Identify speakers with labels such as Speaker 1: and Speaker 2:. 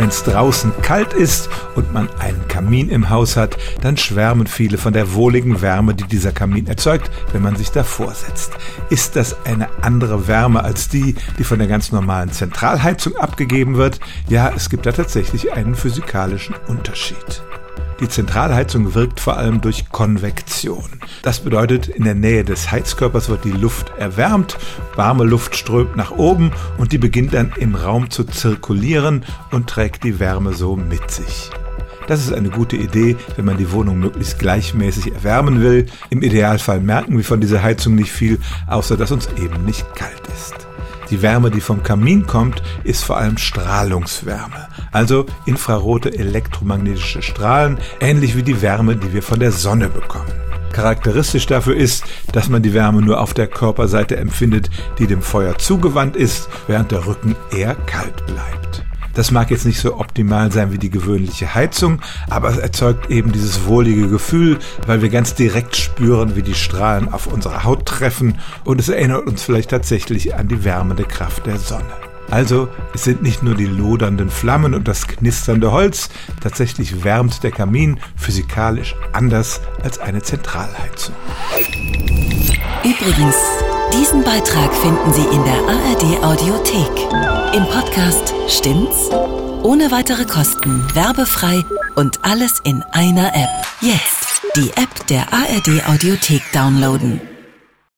Speaker 1: Wenn es draußen kalt ist und man einen Kamin im Haus hat, dann schwärmen viele von der wohligen Wärme, die dieser Kamin erzeugt, wenn man sich davor setzt. Ist das eine andere Wärme als die, die von der ganz normalen Zentralheizung abgegeben wird? Ja, es gibt da tatsächlich einen physikalischen Unterschied. Die Zentralheizung wirkt vor allem durch Konvektion. Das bedeutet, in der Nähe des Heizkörpers wird die Luft erwärmt, warme Luft strömt nach oben und die beginnt dann im Raum zu zirkulieren und trägt die Wärme so mit sich. Das ist eine gute Idee, wenn man die Wohnung möglichst gleichmäßig erwärmen will. Im Idealfall merken wir von dieser Heizung nicht viel, außer dass uns eben nicht kalt ist. Die Wärme, die vom Kamin kommt, ist vor allem Strahlungswärme, also infrarote elektromagnetische Strahlen, ähnlich wie die Wärme, die wir von der Sonne bekommen. Charakteristisch dafür ist, dass man die Wärme nur auf der Körperseite empfindet, die dem Feuer zugewandt ist, während der Rücken eher kalt bleibt. Das mag jetzt nicht so optimal sein wie die gewöhnliche Heizung, aber es erzeugt eben dieses wohlige Gefühl, weil wir ganz direkt spüren, wie die Strahlen auf unsere Haut treffen und es erinnert uns vielleicht tatsächlich an die wärmende Kraft der Sonne. Also es sind nicht nur die lodernden Flammen und das knisternde Holz, tatsächlich wärmt der Kamin physikalisch anders als eine Zentralheizung.
Speaker 2: Übrigens, diesen Beitrag finden Sie in der ARD Audiothek. Im Podcast Stimmt's? Ohne weitere Kosten, werbefrei und alles in einer App. Jetzt die App der ARD Audiothek downloaden.